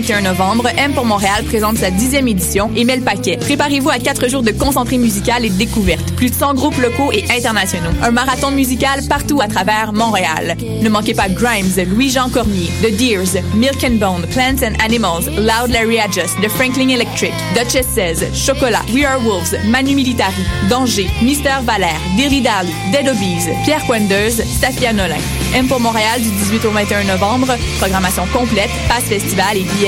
18 au 21 novembre, M pour Montréal présente sa dixième édition et met le paquet. Préparez-vous à quatre jours de concentré musical et de découverte. Plus de 100 groupes locaux et internationaux. Un marathon musical partout à travers Montréal. Ne manquez pas Grimes, Louis-Jean Cormier, The Deers, Milk and Bone, Plants and Animals, Loud Larry Adjust, The Franklin Electric, Duchess 16, Chocolat, We Are Wolves, Manu Militari, Danger, Mister Valère, Dilly Dally, Dead Obies, Pierre Poindeuse, Safia Nolin. M pour Montréal du 18 au 21 novembre. Programmation complète, passe festival et billets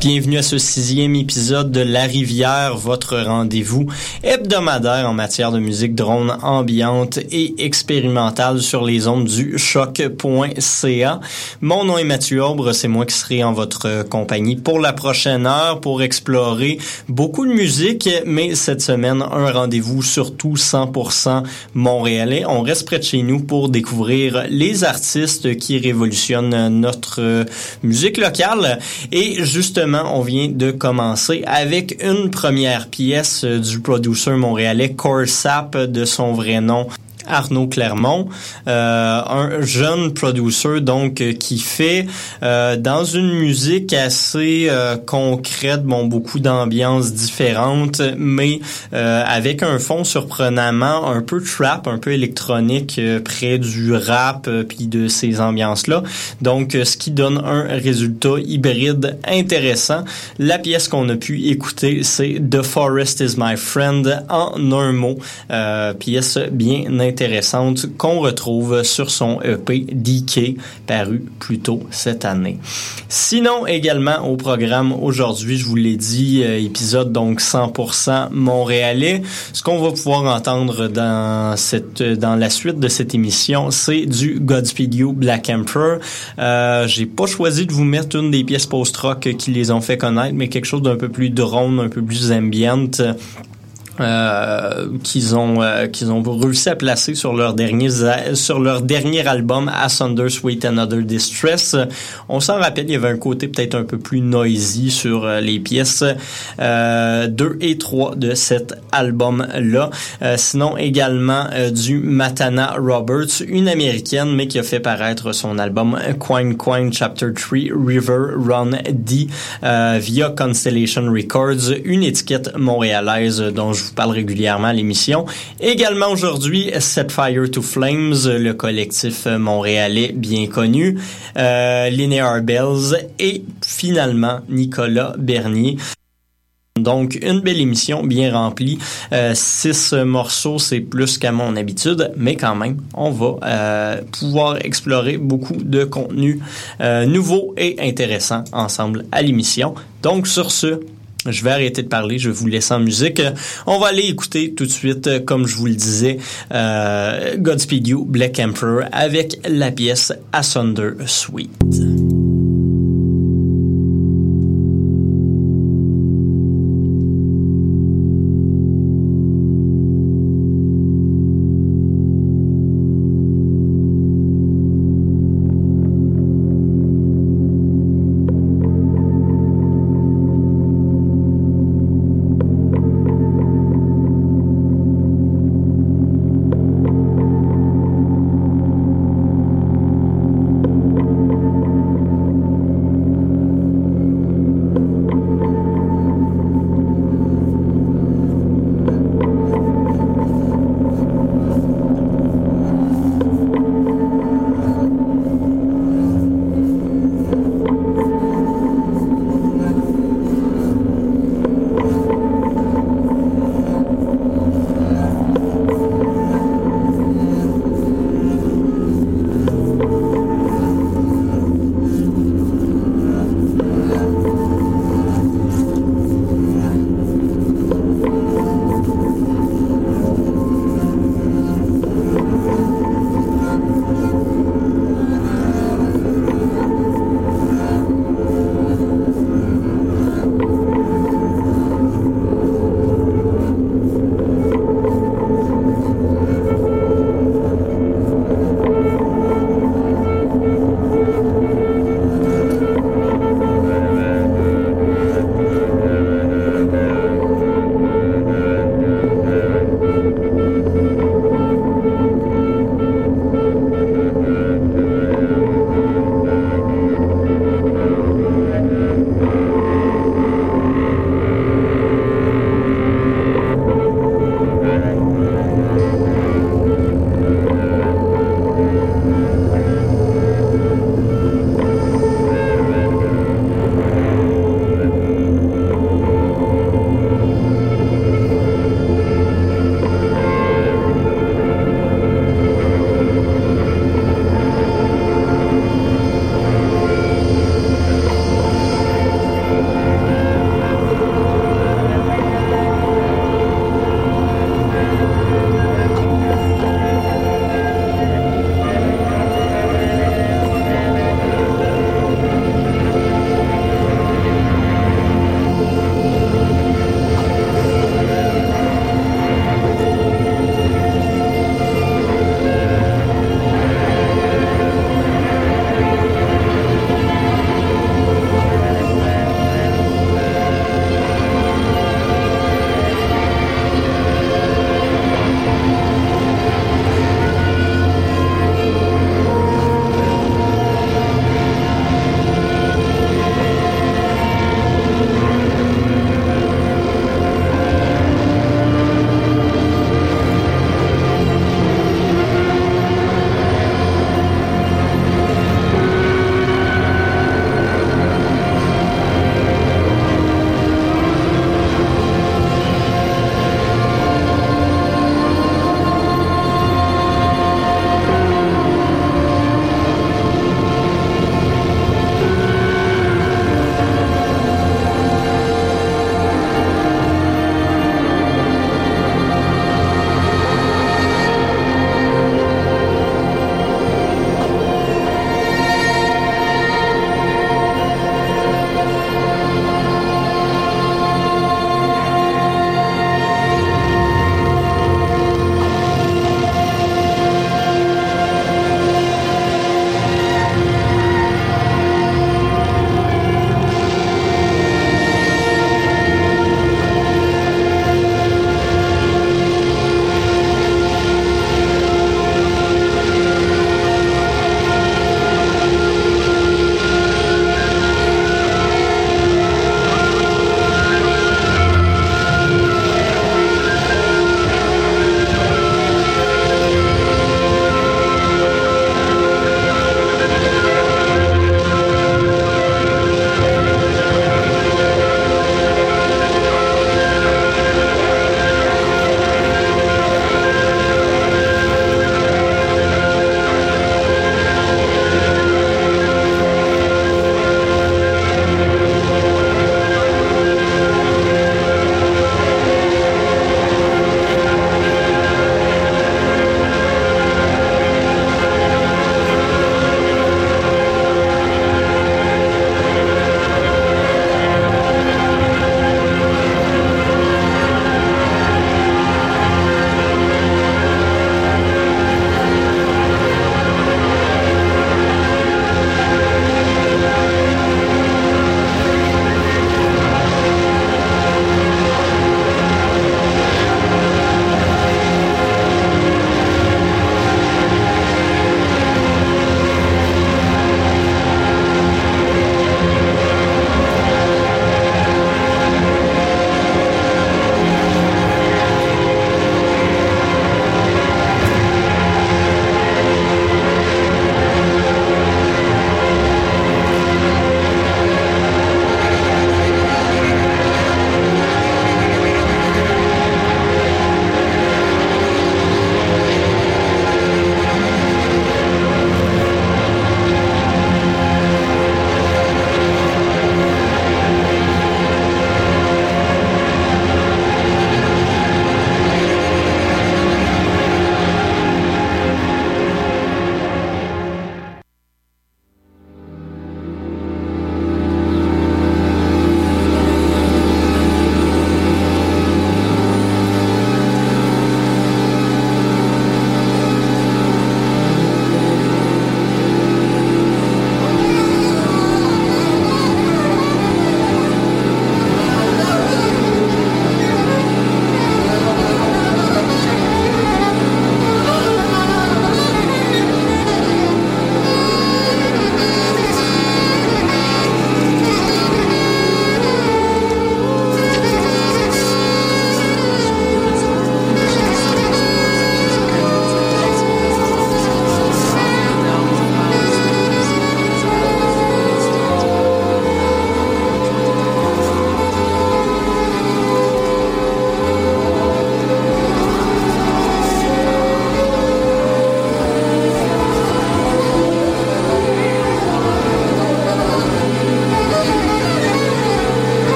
Bienvenue à ce sixième épisode de La Rivière, votre rendez-vous hebdomadaire en matière de musique drone ambiante et expérimentale sur les ondes du choc.ca. Mon nom est Mathieu Aubre, c'est moi qui serai en votre compagnie pour la prochaine heure pour explorer beaucoup de musique, mais cette semaine, un rendez-vous surtout 100% montréalais. On reste près de chez nous pour découvrir les artistes qui révolutionnent notre musique locale et justement on vient de commencer avec une première pièce du producer montréalais Corsap de son vrai nom Arnaud Clermont, euh, un jeune producer donc euh, qui fait euh, dans une musique assez concrète, bon beaucoup d'ambiances différentes, mais avec un fond surprenamment un peu trap, un peu électronique près du rap puis de ces ambiances là. Donc ce qui donne un résultat hybride intéressant. La pièce qu'on a pu écouter, c'est The Forest is my friend en un mot, pièce bien intéressante intéressante qu'on retrouve sur son EP DK paru plus tôt cette année. Sinon également au programme aujourd'hui, je vous l'ai dit, euh, épisode donc 100% montréalais. Ce qu'on va pouvoir entendre dans cette dans la suite de cette émission, c'est du Godspeed You Black Emperor. Euh, j'ai pas choisi de vous mettre une des pièces post-rock qui les ont fait connaître, mais quelque chose d'un peu plus drone, un peu plus ambiante euh, qu'ils ont euh, qu'ils ont réussi à placer sur leur dernier sur leur dernier album Asunder Sweet Another Distress. On s'en rappelle, il y avait un côté peut-être un peu plus noisy sur euh, les pièces 2 et 3 de cet album là. sinon également du Matana Roberts, une américaine mais qui a fait paraître son album Quine Quine Chapter 3 River Run D via Constellation Records, une étiquette montréalaise dont je vous parle régulièrement à l'émission. Également aujourd'hui, Set Fire to Flames, le collectif montréalais bien connu, euh, Linear Bells et finalement Nicolas Bernier. Donc, une belle émission bien remplie. Euh, six morceaux, c'est plus qu'à mon habitude, mais quand même, on va euh, pouvoir explorer beaucoup de contenu euh, nouveau et intéressant ensemble à l'émission. Donc, sur ce, je vais arrêter de parler, je vais vous laisser en musique. On va aller écouter tout de suite, comme je vous le disais, euh, Godspeed You, Black Emperor, avec la pièce Asunder Suite.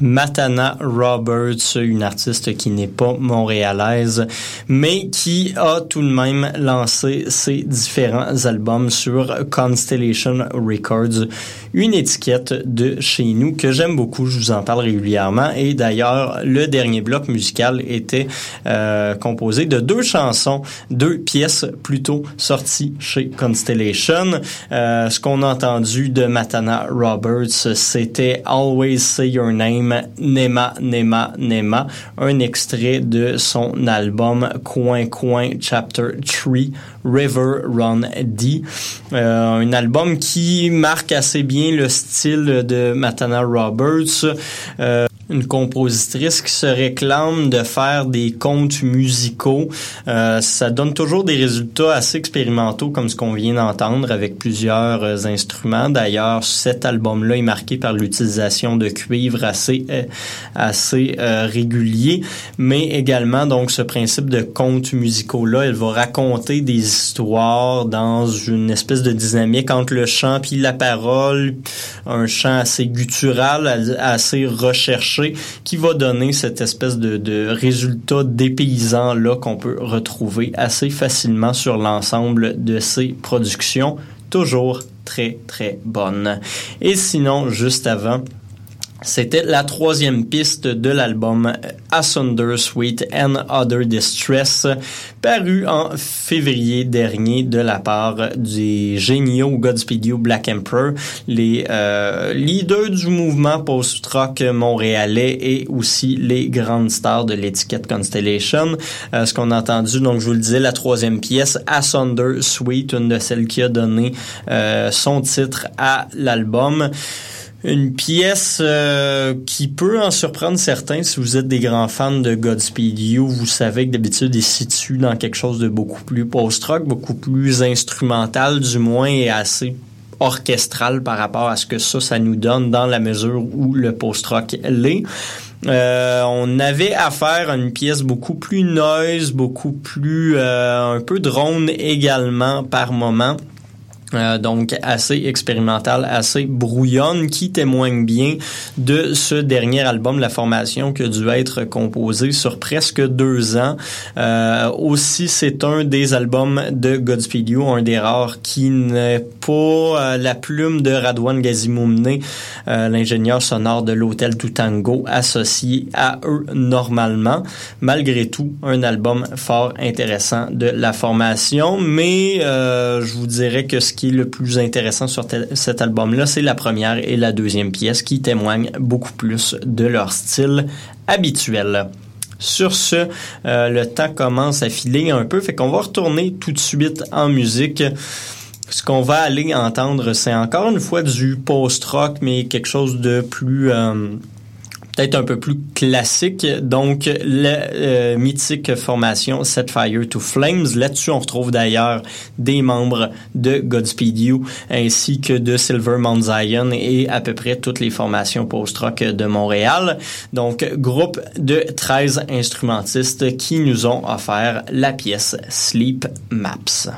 Matana Roberts, une artiste qui n'est pas montréalaise, mais qui a tout de même lancé ses différents albums sur Constellation Records, une étiquette de chez nous que j'aime beaucoup, je vous en parle régulièrement. Et d'ailleurs, le dernier bloc musical était euh, composé de deux chansons, deux pièces plutôt sorties chez Constellation. Euh, ce qu'on a entendu de Matana Roberts, c'était Always Say Your Name, Nema, Nema, Nema, un extrait de son album Coin Coin Chapter 3, River Run D. Euh, un album qui marque assez bien le style de Matana Roberts. Euh, une compositrice qui se réclame de faire des contes musicaux. Euh, ça donne toujours des résultats assez expérimentaux comme ce qu'on vient d'entendre avec plusieurs euh, instruments. D'ailleurs, cet album-là est marqué par l'utilisation de cuivre assez euh, assez euh, régulier, mais également donc ce principe de contes musicaux-là, elle va raconter des histoires dans une espèce de dynamique entre le chant puis la parole, un chant assez guttural, assez recherché qui va donner cette espèce de, de résultat dépaysant là qu'on peut retrouver assez facilement sur l'ensemble de ses productions, toujours très très bonnes. Et sinon, juste avant, c'était la troisième piste de l'album Asunder Sweet and Other Distress, paru en février dernier de la part des géniaux Godspeed You Black Emperor, les euh, leaders du mouvement post-rock montréalais et aussi les grandes stars de l'étiquette Constellation. Euh, ce qu'on a entendu, donc je vous le disais, la troisième pièce, Asunder Sweet, une de celles qui a donné euh, son titre à l'album. Une pièce euh, qui peut en surprendre certains si vous êtes des grands fans de Godspeed You. Vous savez que d'habitude il se situe dans quelque chose de beaucoup plus post-rock, beaucoup plus instrumental du moins et assez orchestral par rapport à ce que ça, ça nous donne dans la mesure où le post-rock l'est. Euh, on avait affaire à une pièce beaucoup plus noise, beaucoup plus euh, un peu drone également par moment Euh, donc assez expérimentale, assez brouillonne, qui témoigne bien de ce dernier album, La Formation, qui a dû être composé sur presque deux ans. Euh, aussi, c'est un des albums de Godspeed You, un des rares qui n'est pas euh, la plume de Radwan Gazimoumne, euh, l'ingénieur sonore de l'hôtel Tutango, associé à eux normalement. Malgré tout, un album fort intéressant de La Formation, mais je vous dirais que ce qui est le plus intéressant sur cet album-là, c'est la première et la deuxième pièce qui témoignent beaucoup plus de leur style habituel. Sur ce, euh, le temps commence à filer un peu, fait qu'on va retourner tout de suite en musique. Ce qu'on va aller entendre, c'est encore une fois du post-rock, mais quelque chose de plus... Euh, peut-être un peu plus classique. Donc, la euh, mythique formation Set Fire to Flames. Là-dessus, on retrouve d'ailleurs des membres de Godspeed You ainsi que de Silver Mount Zion et à peu près toutes les formations post-rock de Montréal. Donc, groupe de 13 instrumentistes qui nous ont offert la pièce Sleep Maps.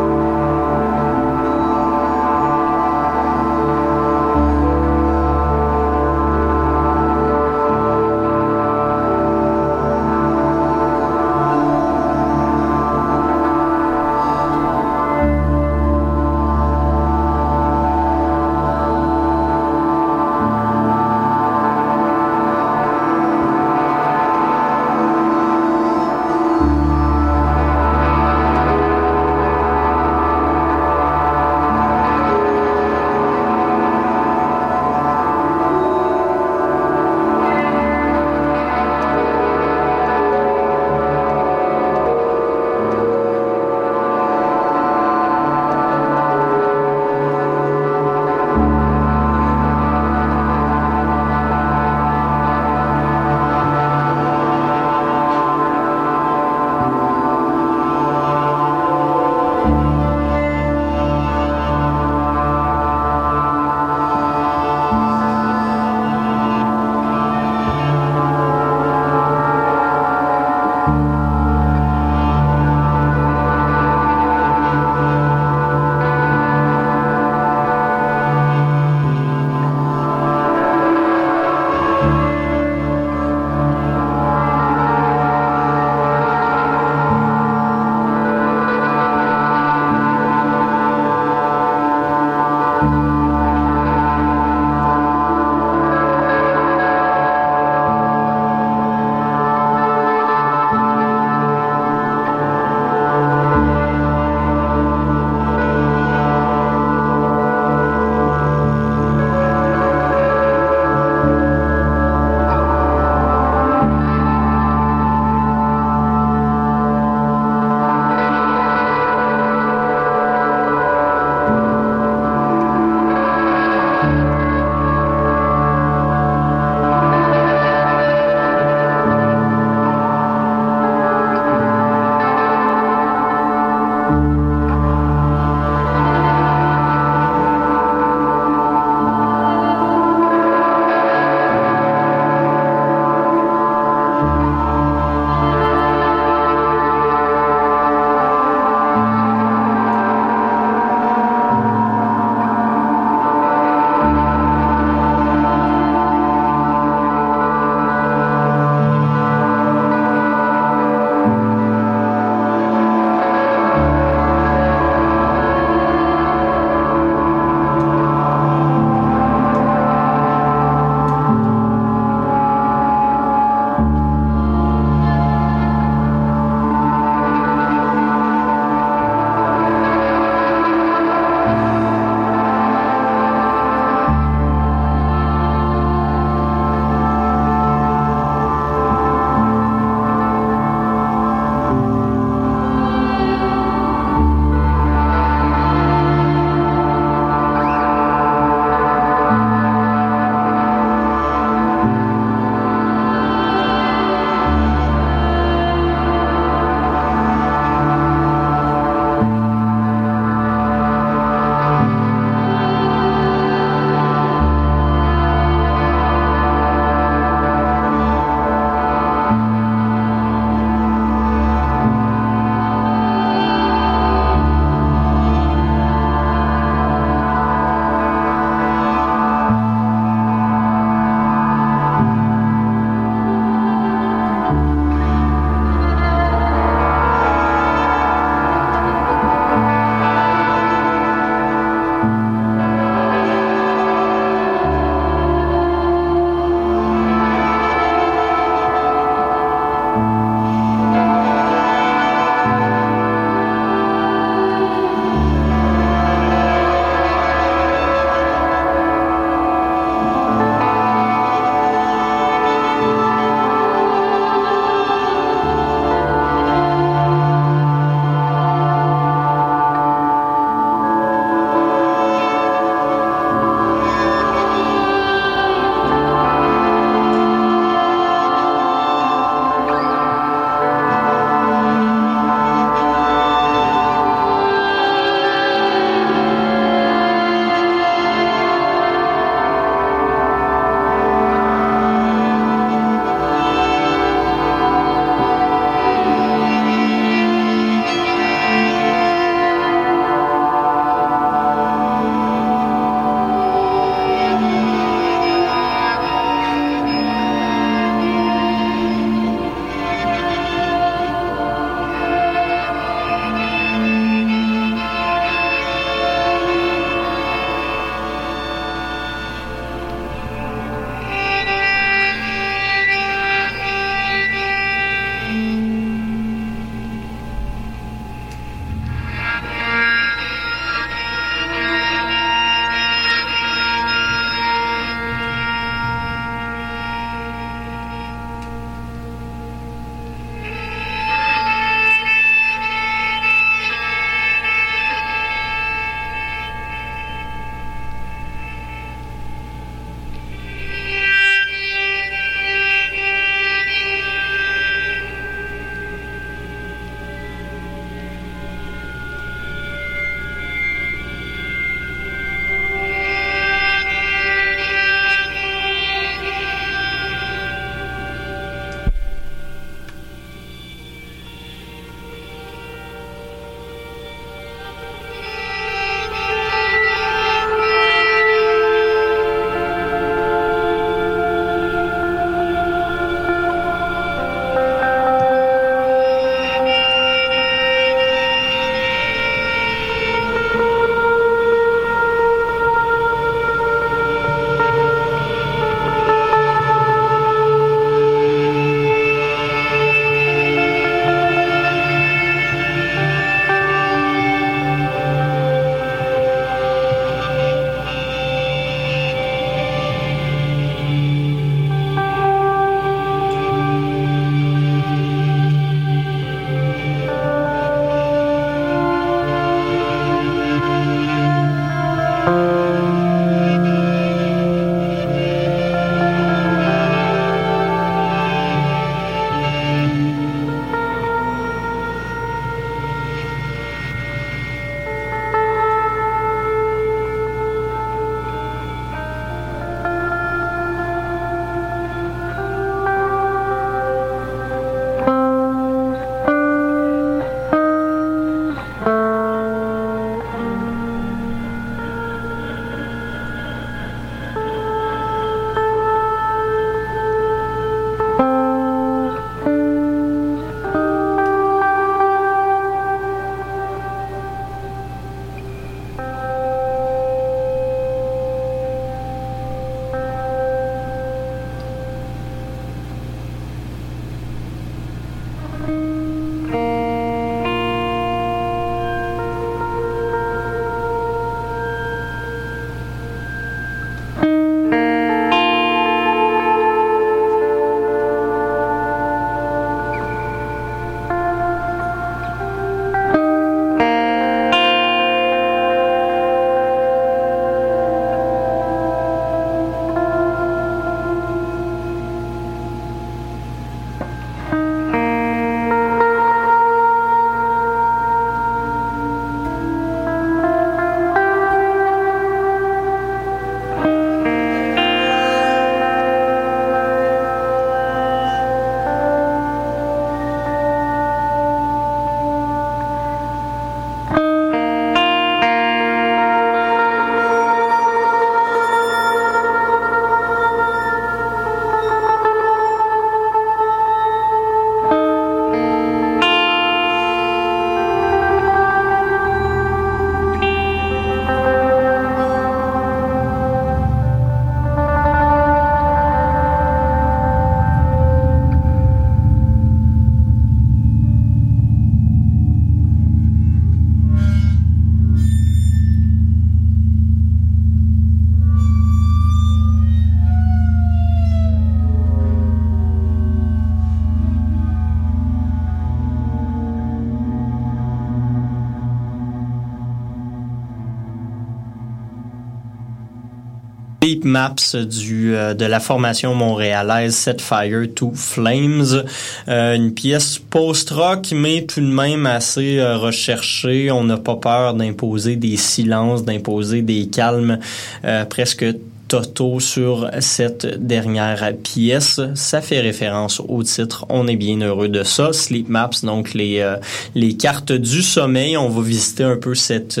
Beep Maps du, euh, de la formation montréalaise Set Fire to Flames. Euh, une pièce post-rock, mais tout de même assez euh, recherchée. On n'a pas peur d'imposer des silences, d'imposer des calmes euh, presque totaux sur cette dernière pièce. Ça fait référence au titre. On est bien heureux de ça. Sleep Maps, donc les, euh, les cartes du sommeil. On va visiter un peu cette...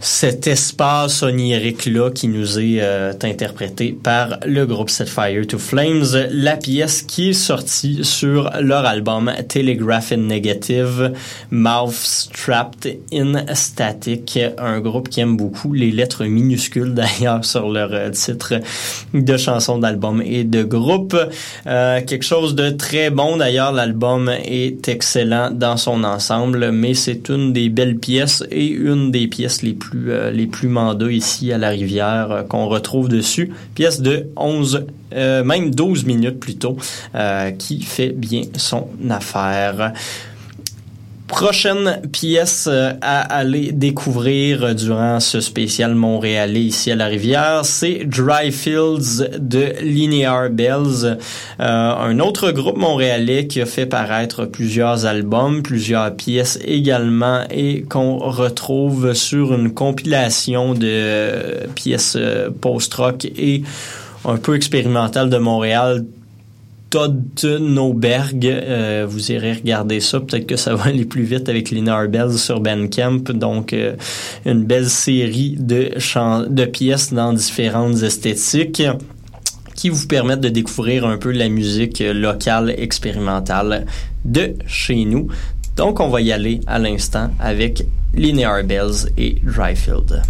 cet espace onirique-là qui nous est euh, interprété par le groupe Set Fire to Flames, la pièce qui est sortie sur leur album Telegraph in Negative, Mouth Trapped in Static, un groupe qui aime beaucoup les lettres minuscules d'ailleurs sur leur euh, titre de chansons d'album et de groupe. Euh, quelque chose de très bon d'ailleurs, l'album est excellent dans son ensemble, mais c'est une des belles pièces et une des pièces les plus euh, les plus mandats ici à la rivière euh, qu'on retrouve dessus. Pièce de 11 euh, même 12 minutes plutôt euh, qui fait bien son affaire. Prochaine pièce euh, à aller découvrir durant ce spécial montréalais ici à la rivière, c'est Dry Fields de Linear Bells, euh, un autre groupe montréalais qui a fait paraître plusieurs albums, plusieurs pièces également et qu'on retrouve sur une compilation de euh, pièces euh, post-rock et un peu expérimentales de Montréal Todd Noberg. Euh, vous irez regarder ça. Peut-être que ça va aller plus vite avec Lina Bells sur Bandcamp. Donc, euh, une belle série de, de pièces dans différentes esthétiques qui vous permettent de découvrir un peu la musique locale expérimentale de chez nous. Donc, on va y aller à l'instant avec Linear Bells et Dryfield.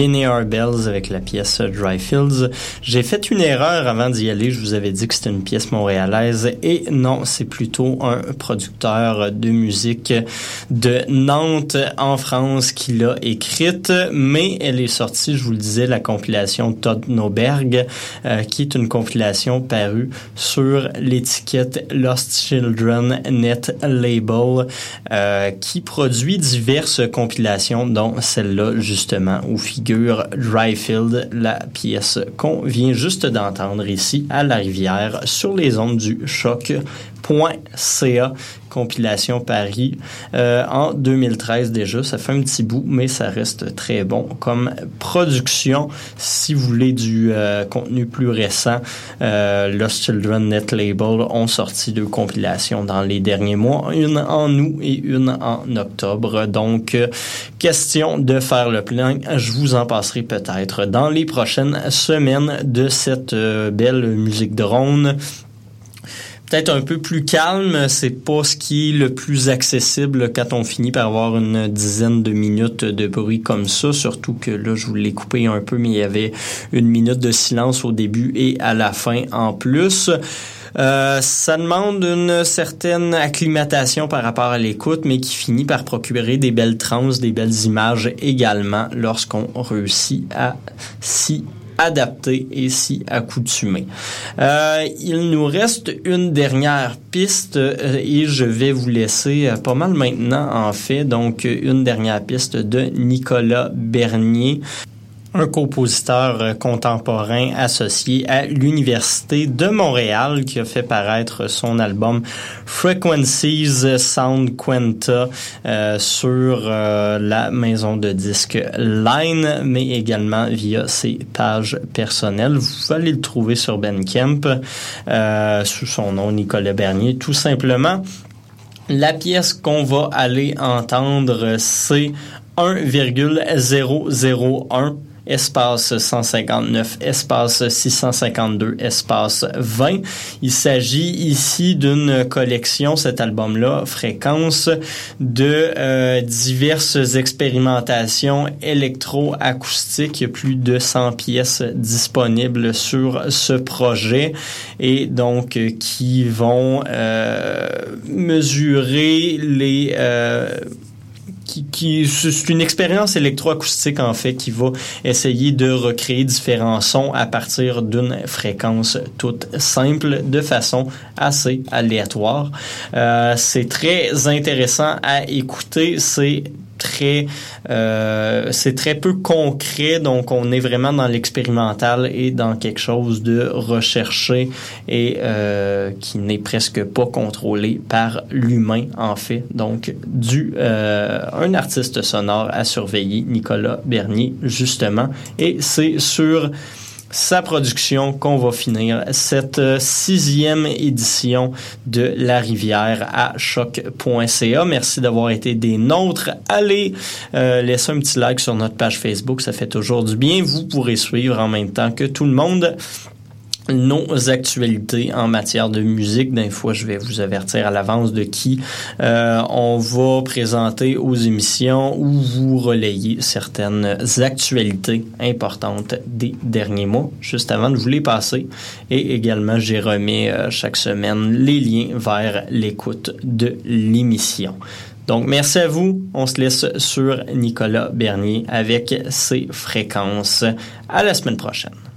Linear Bells avec la pièce Dry Fields. J'ai fait une erreur avant d'y aller. Je vous avais dit que c'était une pièce montréalaise et non, c'est plutôt un producteur de musique de Nantes en France qui l'a écrite, mais elle est sortie, je vous le disais, la compilation Todd Noberg, euh, qui est une compilation parue sur l'étiquette Lost Children Net Label, euh, qui produit diverses compilations, dont celle-là justement où figure Dryfield, la pièce qu'on vient juste d'entendre ici à la rivière sur les ondes du choc.ca compilation Paris euh, en 2013 déjà. Ça fait un petit bout, mais ça reste très bon comme production. Si vous voulez du euh, contenu plus récent, euh, Lost Children Net Label ont sorti deux compilations dans les derniers mois, une en août et une en octobre. Donc, question de faire le plein. Je vous en passerai peut-être dans les prochaines semaines de cette belle musique drone peut-être un peu plus calme. C'est pas ce qui est le plus accessible quand on finit par avoir une dizaine de minutes de bruit comme ça. Surtout que là, je vous l'ai coupé un peu, mais il y avait une minute de silence au début et à la fin en plus. Euh, ça demande une certaine acclimatation par rapport à l'écoute, mais qui finit par procurer des belles trans, des belles images également lorsqu'on réussit à s'y adapter et s'y accoutumer. Euh, il nous reste une dernière piste euh, et je vais vous laisser euh, pas mal maintenant en fait. Donc une dernière piste de Nicolas Bernier un compositeur euh, contemporain associé à l'Université de Montréal qui a fait paraître son album Frequencies Sound Quenta euh, sur euh, la maison de disques Line, mais également via ses pages personnelles. Vous allez le trouver sur Bandcamp euh, sous son nom Nicolas Bernier, tout simplement. La pièce qu'on va aller entendre, c'est 1,001 espace 159, espace 652, espace 20. Il s'agit ici d'une collection, cet album-là, fréquence, de euh, diverses expérimentations électroacoustiques. Il y a plus de 100 pièces disponibles sur ce projet et donc euh, qui vont euh, mesurer les qui, c'est une expérience électroacoustique en fait qui va essayer de recréer différents sons à partir d'une fréquence toute simple de façon assez aléatoire. Euh, c'est très intéressant à écouter. C'est très euh, c'est très peu concret donc on est vraiment dans l'expérimental et dans quelque chose de recherché et euh, qui n'est presque pas contrôlé par l'humain en fait. Donc du euh, un artiste sonore à surveiller Nicolas Bernier justement. Et c'est sur sa production qu'on va finir cette euh, sixième édition de La Rivière à choc.ca. Merci d'avoir été des nôtres. Allez euh, laisser un petit like sur notre page Facebook, ça fait toujours du bien. Vous pourrez suivre en même temps que tout le monde nos actualités en matière de musique. D'un fois, je vais vous avertir à l'avance de qui euh, on va présenter aux émissions ou vous relayer certaines actualités importantes des derniers mois, juste avant de vous les passer. Et également, j'ai remis euh, chaque semaine les liens vers l'écoute de l'émission. Donc, merci à vous. On se laisse sur Nicolas Bernier avec ses fréquences. À la semaine prochaine.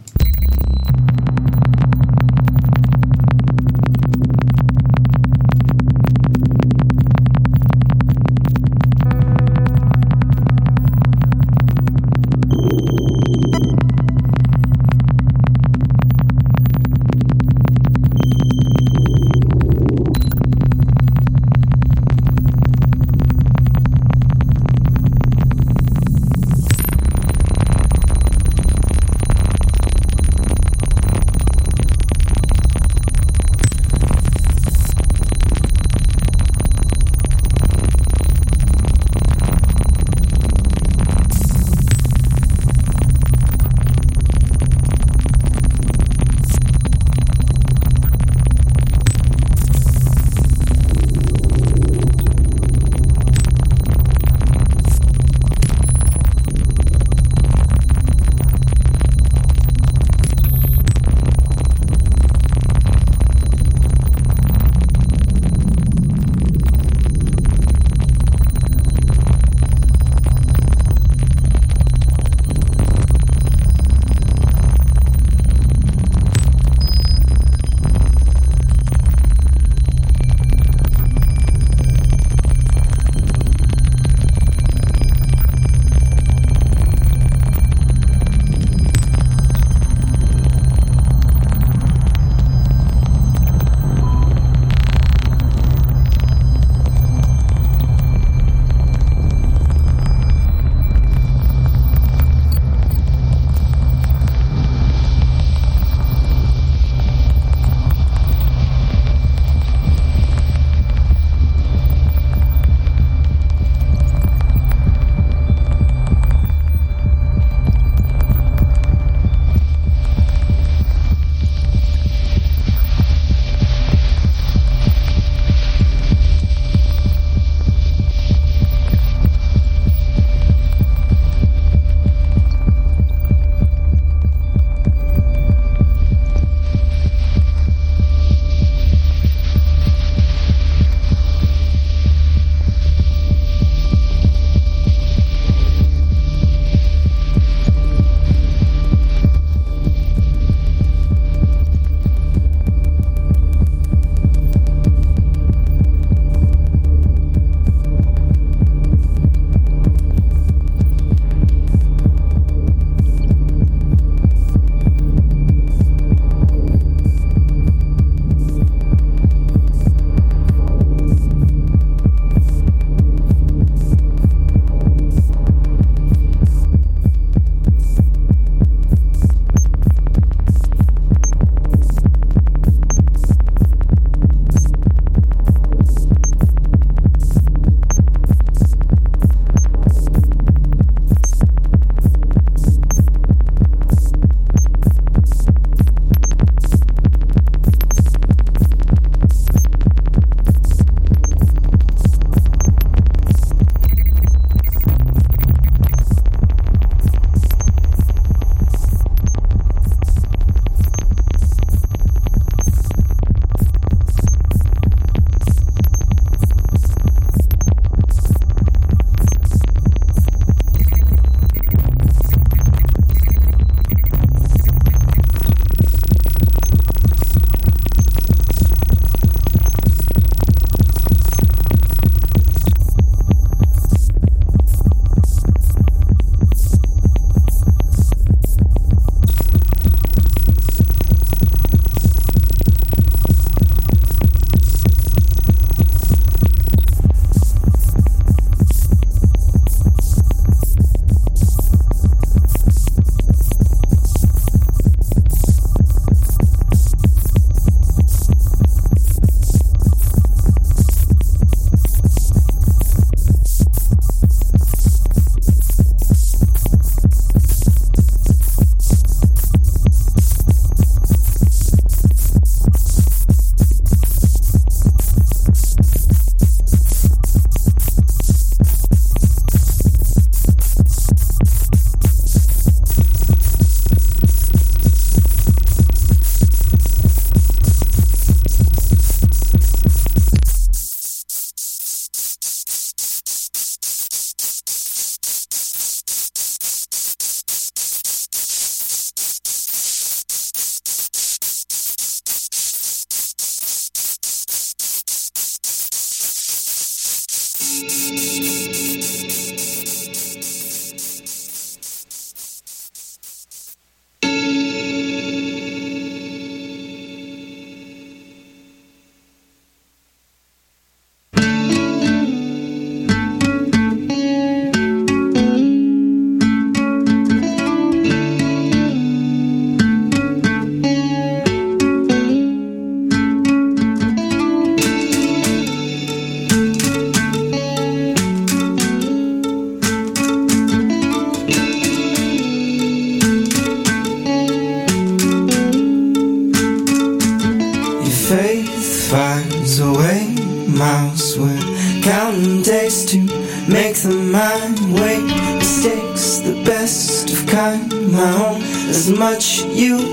Much you